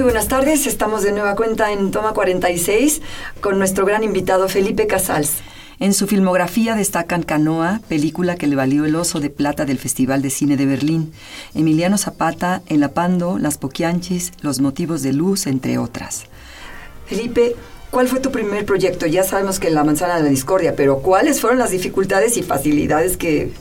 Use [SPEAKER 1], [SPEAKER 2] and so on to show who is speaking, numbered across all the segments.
[SPEAKER 1] Muy buenas tardes, estamos de nueva cuenta en Toma 46 con nuestro gran invitado Felipe Casals. En su filmografía destacan Canoa, película que le valió el oso de plata del Festival de Cine de Berlín, Emiliano Zapata, El Apando, Las Poquianchis, Los Motivos de Luz, entre otras. Felipe, ¿cuál fue tu primer proyecto? Ya sabemos que La Manzana de la Discordia, pero ¿cuáles fueron las dificultades y facilidades que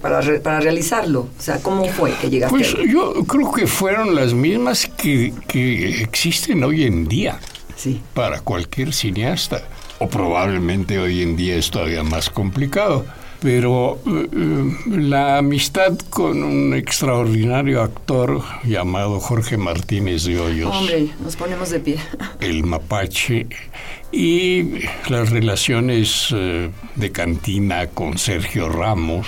[SPEAKER 1] para, para realizarlo? O sea, ¿cómo fue que llegaste?
[SPEAKER 2] Pues yo creo que fueron las mismas que, que existen hoy en día
[SPEAKER 1] sí.
[SPEAKER 2] para cualquier cineasta. O probablemente hoy en día es todavía más complicado. Pero uh, la amistad con un extraordinario actor llamado Jorge Martínez de Hoyos.
[SPEAKER 1] Hombre, nos ponemos de pie.
[SPEAKER 2] El mapache. Y las relaciones uh, de cantina con Sergio Ramos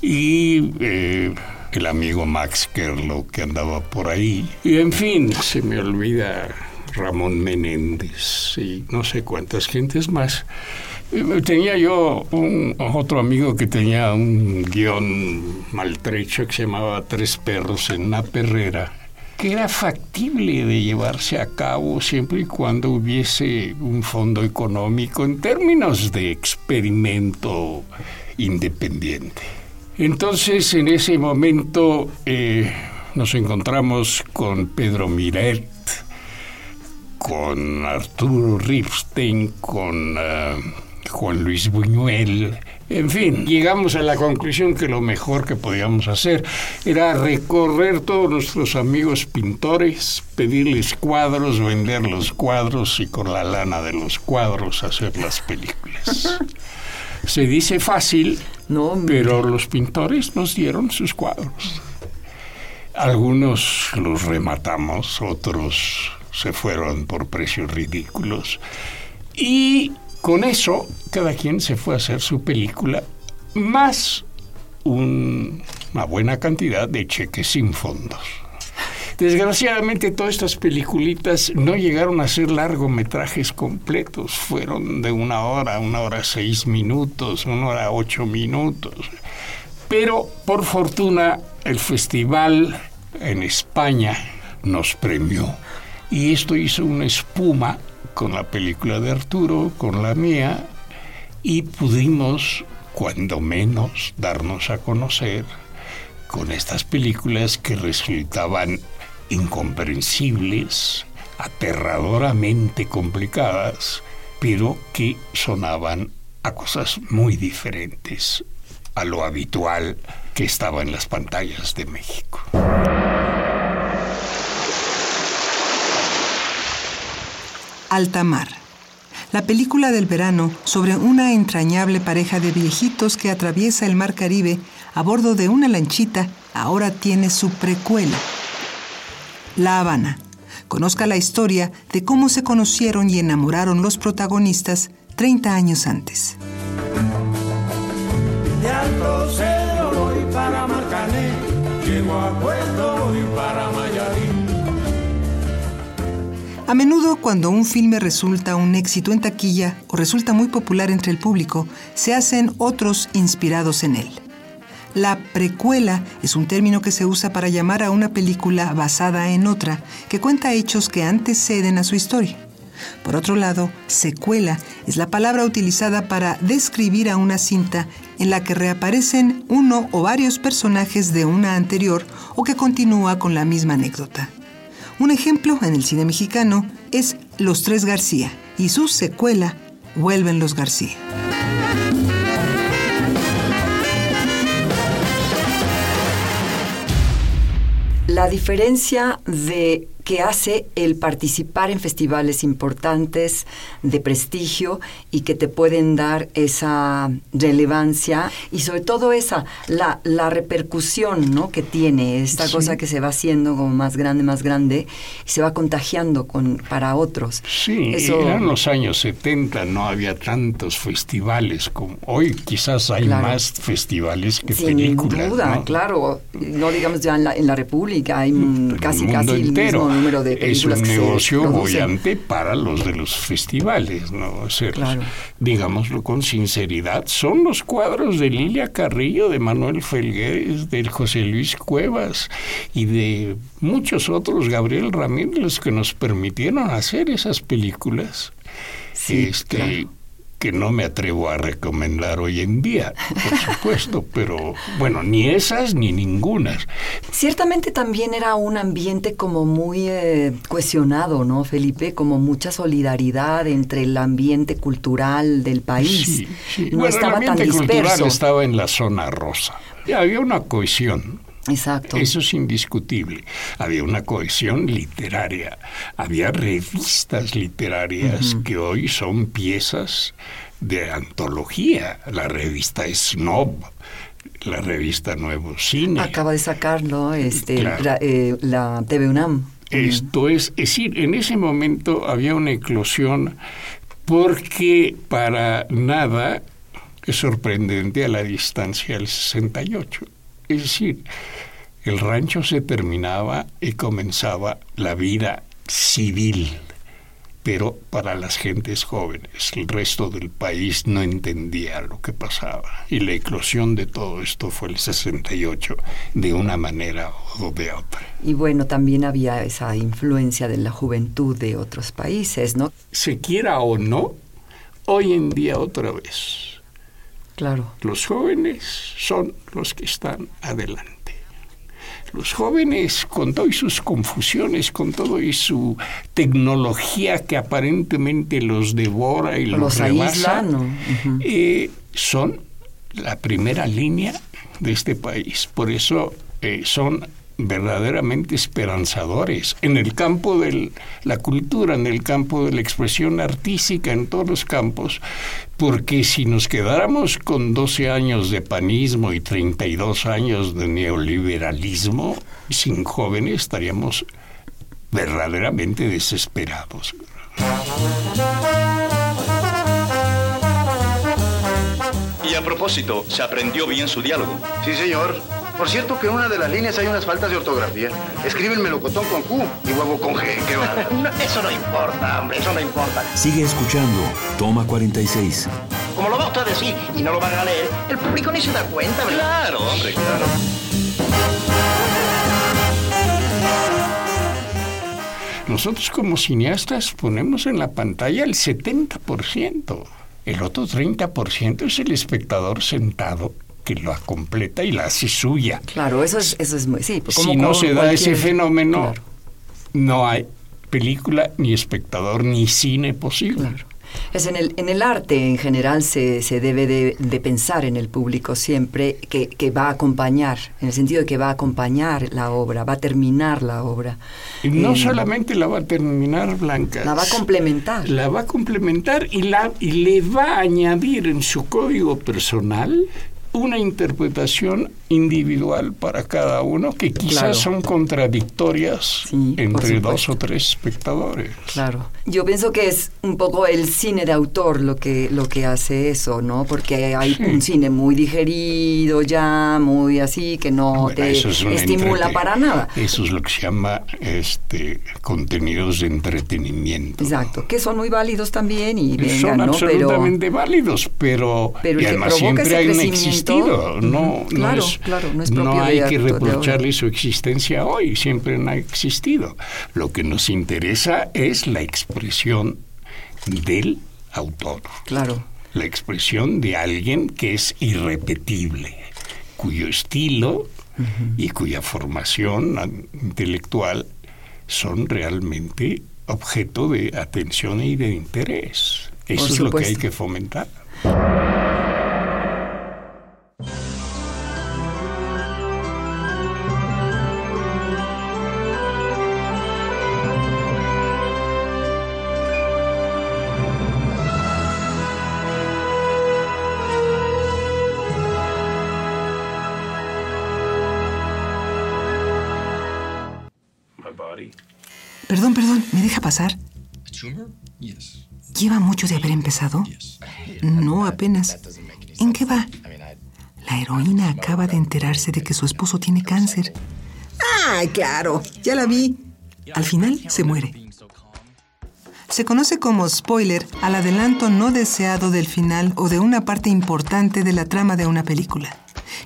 [SPEAKER 2] y eh, el amigo Max Kerlo que andaba por ahí. Y en fin, se me olvida Ramón Menéndez y no sé cuántas gentes más. Tenía yo un, otro amigo que tenía un guion maltrecho que se llamaba Tres perros en una perrera, que era factible de llevarse a cabo siempre y cuando hubiese un fondo económico en términos de experimento independiente. Entonces, en ese momento eh, nos encontramos con Pedro Miret, con Arturo Ripstein, con uh, Juan Luis Buñuel. En fin, llegamos a la conclusión que lo mejor que podíamos hacer era recorrer todos nuestros amigos pintores, pedirles cuadros, vender los cuadros y con la lana de los cuadros hacer las películas. Se dice fácil,
[SPEAKER 1] no,
[SPEAKER 2] pero los pintores nos dieron sus cuadros. Algunos los rematamos, otros se fueron por precios ridículos. Y con eso, cada quien se fue a hacer su película, más un, una buena cantidad de cheques sin fondos. Desgraciadamente todas estas peliculitas no llegaron a ser largometrajes completos, fueron de una hora, una hora seis minutos, una hora ocho minutos. Pero por fortuna el festival en España nos premió y esto hizo una espuma con la película de Arturo, con la mía, y pudimos, cuando menos, darnos a conocer con estas películas que resultaban incomprensibles, aterradoramente complicadas, pero que sonaban a cosas muy diferentes a lo habitual que estaba en las pantallas de México.
[SPEAKER 3] Altamar. La película del verano sobre una entrañable pareja de viejitos que atraviesa el mar Caribe a bordo de una lanchita ahora tiene su precuela. La Habana. Conozca la historia de cómo se conocieron y enamoraron los protagonistas 30 años antes.
[SPEAKER 4] De para llego a Puerto para.
[SPEAKER 3] A menudo cuando un filme resulta un éxito en taquilla o resulta muy popular entre el público, se hacen otros inspirados en él. La precuela es un término que se usa para llamar a una película basada en otra que cuenta hechos que anteceden a su historia. Por otro lado, secuela es la palabra utilizada para describir a una cinta en la que reaparecen uno o varios personajes de una anterior o que continúa con la misma anécdota. Un ejemplo en el cine mexicano es Los Tres García y su secuela, vuelven los García.
[SPEAKER 1] La diferencia de que hace el participar en festivales importantes de prestigio y que te pueden dar esa relevancia y sobre todo esa, la, la repercusión ¿no? que tiene, esta cosa que se va haciendo como más grande, más grande y se va contagiando con, para otros.
[SPEAKER 2] Sí, eran los años 70, no había tantos festivales como hoy, quizás hay más festivales que
[SPEAKER 1] Sin
[SPEAKER 2] películas.
[SPEAKER 1] duda, claro, no digamos ya en la, en la República, hay casi, casi el mismo número de películas
[SPEAKER 2] es un
[SPEAKER 1] que
[SPEAKER 2] negocio
[SPEAKER 1] se
[SPEAKER 2] bollante para los de los festivales, ¿no? O sea,
[SPEAKER 1] Claro.
[SPEAKER 2] Digámoslo con sinceridad, son los cuadros de Lilia Carrillo, de Manuel Felguérez, de José Luis Cuevas y de muchos otros, Gabriel Ramírez, los que nos permitieron hacer esas películas.
[SPEAKER 1] Sí,
[SPEAKER 2] este,
[SPEAKER 1] claro.
[SPEAKER 2] Que no me atrevo a recomendar hoy en día, por supuesto, pero bueno, ni esas ni ningunas.
[SPEAKER 1] Ciertamente también era un ambiente como muy eh, cohesionado, ¿no, Felipe? Como mucha solidaridad entre el ambiente cultural del país.
[SPEAKER 2] Sí, sí.
[SPEAKER 1] No
[SPEAKER 2] Bueno,
[SPEAKER 1] estaba
[SPEAKER 2] el
[SPEAKER 1] tan
[SPEAKER 2] ambiente cultural
[SPEAKER 1] disperso.
[SPEAKER 2] estaba en la zona rosa. Y había una cohesión.
[SPEAKER 1] Exacto.
[SPEAKER 2] Eso es indiscutible. Había una cohesión literaria. Había revistas literarias que hoy son piezas de antología. La revista Snob, la revista Nuevo Cine.
[SPEAKER 1] Acaba de sacarlo este,
[SPEAKER 2] Claro.
[SPEAKER 1] la, eh, la TV UNAM.
[SPEAKER 2] Esto es, es decir, en ese momento había una eclosión porque para nada es sorprendente a la distancia del 68. Es decir, el rancho se terminaba y comenzaba la vida civil, pero para las gentes jóvenes. El resto del país no entendía lo que pasaba. Y la eclosión de todo esto fue el 68, de una manera o de otra.
[SPEAKER 1] Y bueno, también había esa influencia de la juventud de otros países, ¿no?
[SPEAKER 2] se quiera o no, hoy en día otra vez,
[SPEAKER 1] Claro.
[SPEAKER 2] los jóvenes son los que están adelante. Los jóvenes, con todas sus confusiones, con todo y su tecnología que aparentemente los devora y los,
[SPEAKER 1] Los
[SPEAKER 2] eh, son la primera línea de este país. Por eso eh, son verdaderamente esperanzadores en el campo de la cultura, en el campo de la expresión artística, en todos los campos, porque si nos quedáramos con 12 años de panismo y 32 años de neoliberalismo, sin jóvenes estaríamos verdaderamente desesperados.
[SPEAKER 5] Y a propósito, ¿se aprendió bien su diálogo?
[SPEAKER 6] Sí, señor. Por cierto que en una de las líneas hay unas faltas de ortografía. Escriben melocotón con Q y huevo con G. ¿Qué va?
[SPEAKER 5] No, eso no importa, hombre, eso no importa.
[SPEAKER 7] Sigue escuchando. Toma 46.
[SPEAKER 5] Como lo va usted a decir y no lo van a leer, el público ni se da cuenta, ¿verdad? Claro, hombre, claro.
[SPEAKER 2] Nosotros como cineastas ponemos en la pantalla el 70%. El otro 30% es el espectador sentado que la completa y la hace suya.
[SPEAKER 1] Claro, eso es, eso es muy... Sí, pues
[SPEAKER 2] si no se da
[SPEAKER 1] cualquier-
[SPEAKER 2] ese fenómeno,
[SPEAKER 1] Claro.
[SPEAKER 2] no hay película, ni espectador, ni cine posible.
[SPEAKER 1] Claro. Es en el, en el arte en general se, se debe de, de pensar en el público siempre que, que va a acompañar, en el sentido de que va a acompañar la obra, va a terminar la obra.
[SPEAKER 2] Y no
[SPEAKER 1] Eh,
[SPEAKER 2] solamente la va a terminar Blanca.
[SPEAKER 1] La va a complementar.
[SPEAKER 2] La va a complementar y, la, y le va a añadir en su código personal una interpretación individual para cada uno que quizás
[SPEAKER 1] Claro.
[SPEAKER 2] son contradictorias
[SPEAKER 1] Sí,
[SPEAKER 2] entre dos o tres espectadores.
[SPEAKER 1] Claro. Yo pienso que es un poco el cine de autor lo que, lo que hace eso, ¿no? Porque hay
[SPEAKER 2] Sí.
[SPEAKER 1] un cine muy digerido ya, muy así, que no
[SPEAKER 2] Bueno,
[SPEAKER 1] te
[SPEAKER 2] es
[SPEAKER 1] estimula para nada.
[SPEAKER 2] Eso es lo que se llama este contenidos de entretenimiento.
[SPEAKER 1] Exacto, que son muy válidos también y
[SPEAKER 2] Son
[SPEAKER 1] vengan, ¿no? Pero
[SPEAKER 2] absolutamente válidos, pero,
[SPEAKER 1] Pero
[SPEAKER 2] y además siempre han existido. No,
[SPEAKER 1] ujú,
[SPEAKER 2] no
[SPEAKER 1] claro, claro, no es
[SPEAKER 2] no hay que reprocharle su existencia hoy, siempre han existido. Lo que nos interesa es la expresión del autor,
[SPEAKER 1] claro,
[SPEAKER 2] la expresión de alguien que es irrepetible, cuyo estilo y cuya formación intelectual son realmente objeto de atención y de interés. Eso es lo que hay que fomentar.
[SPEAKER 3] Perdón, perdón, ¿me deja pasar? ¿Lleva mucho de haber empezado? No, apenas. ¿En qué va? La heroína acaba de enterarse de que su esposo tiene cáncer. ¡Ah, claro! Ya la vi. Al final se muere. Se conoce como spoiler al adelanto no deseado del final o de una parte importante de la trama de una película.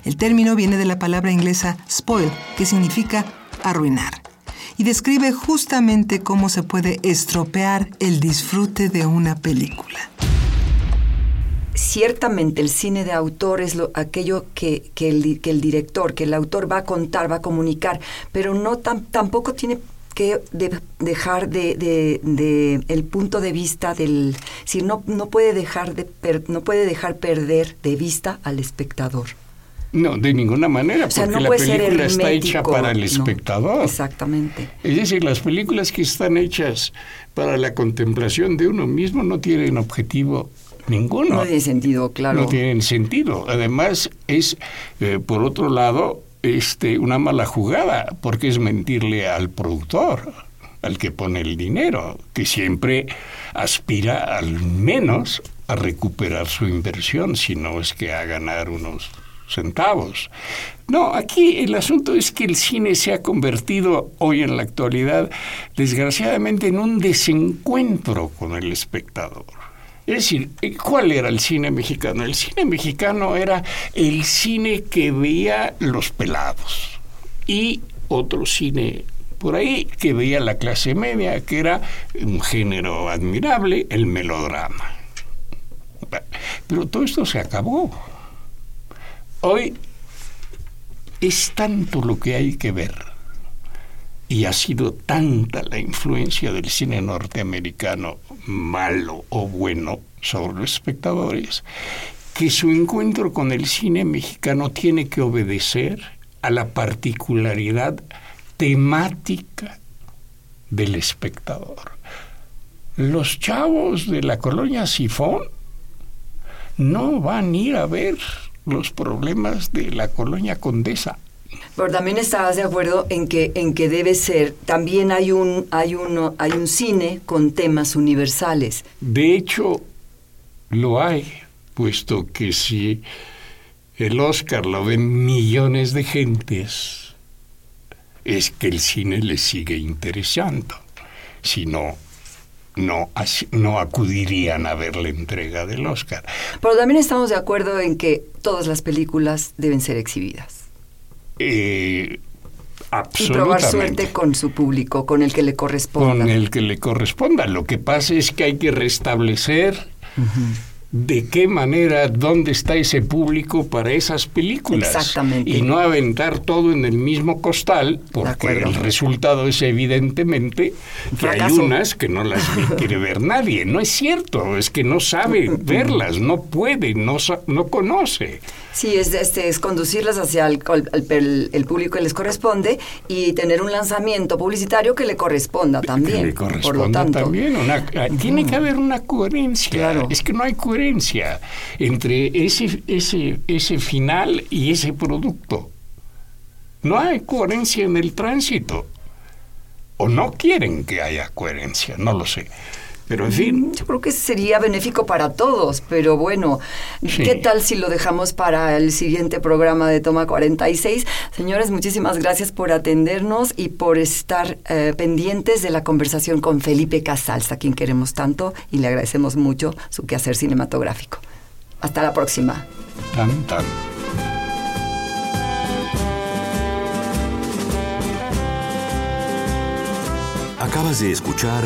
[SPEAKER 3] El término viene de la palabra inglesa spoil, que significa arruinar y describe justamente cómo se puede estropear el disfrute de una película.
[SPEAKER 1] Ciertamente el cine de autor es lo, aquello que, el, que, el, director, que el autor va a contar, va a comunicar, pero no tampoco tiene que dejar de, el punto de vista del si no no puede dejar de no puede dejar perder de vista al espectador
[SPEAKER 2] no, de ninguna manera, porque la película está hecha para el espectador.
[SPEAKER 1] exactamente.
[SPEAKER 2] Es decir, las películas que están hechas para la contemplación de uno mismo no tienen objetivo ninguno.
[SPEAKER 1] No tiene sentido, claro.
[SPEAKER 2] No tienen sentido. Además, es, eh, por otro lado, este, una mala jugada, porque es mentirle al productor, al que pone el dinero, que siempre aspira al menos a recuperar su inversión, si no es que a ganar unos centavos. No, aquí el asunto es que el cine se ha convertido hoy en la actualidad, desgraciadamente, en un desencuentro con el espectador. Es decir, ¿cuál era el cine mexicano? El cine mexicano era el cine que veía los pelados y otro cine por ahí que veía la clase media, que era un género admirable, el melodrama. Pero todo esto se acabó. Hoy es tanto lo que hay que ver y ha sido tanta la influencia del cine norteamericano, malo o bueno, sobre los espectadores, que su encuentro con el cine mexicano tiene que obedecer a la particularidad temática del espectador. Los chavos de la colonia Sifón no van a ir a ver los problemas de la colonia Condesa.
[SPEAKER 1] Pero también estabas de acuerdo en que en que debe ser también hay un hay uno hay un cine con temas universales.
[SPEAKER 2] De hecho lo hay, puesto que si el Oscar lo ven millones de gentes es que el cine le sigue interesando. Si no, no, no acudirían a ver la entrega del Oscar.
[SPEAKER 1] Pero también estamos de acuerdo en que todas las películas deben ser exhibidas.
[SPEAKER 2] Eh,
[SPEAKER 1] y probar suerte con su público, con el que le corresponda.
[SPEAKER 2] Con el que le corresponda. Lo que pasa es que hay que restablecer de qué manera, dónde está ese público para esas películas.
[SPEAKER 1] Exactamente.
[SPEAKER 2] Y no aventar todo en el mismo costal, porque el resultado es evidentemente que hay unas que no las quiere ver nadie. No es cierto, es que no sabe verlas, no puede, no, no conoce.
[SPEAKER 1] Sí, es, este, es conducirlas hacia el, el, público que les corresponde y tener un lanzamiento publicitario que le corresponda también. Que
[SPEAKER 2] le corresponda también. Ah, tiene que haber una coherencia. Claro. Es que no hay coherencia entre ese, ese, ese final y ese producto. No hay coherencia en el tránsito. O no quieren que haya coherencia, no lo sé. Pero en fin.
[SPEAKER 1] Yo creo que sería benéfico para todos, pero bueno, ¿qué tal si lo dejamos para el siguiente programa de Toma 46? Señores, muchísimas gracias por atendernos y por estar eh, pendientes de la conversación con Felipe Casals, a quien queremos tanto y le agradecemos mucho su quehacer cinematográfico. Hasta la próxima.
[SPEAKER 2] Tan, tan.
[SPEAKER 7] Acabas de escuchar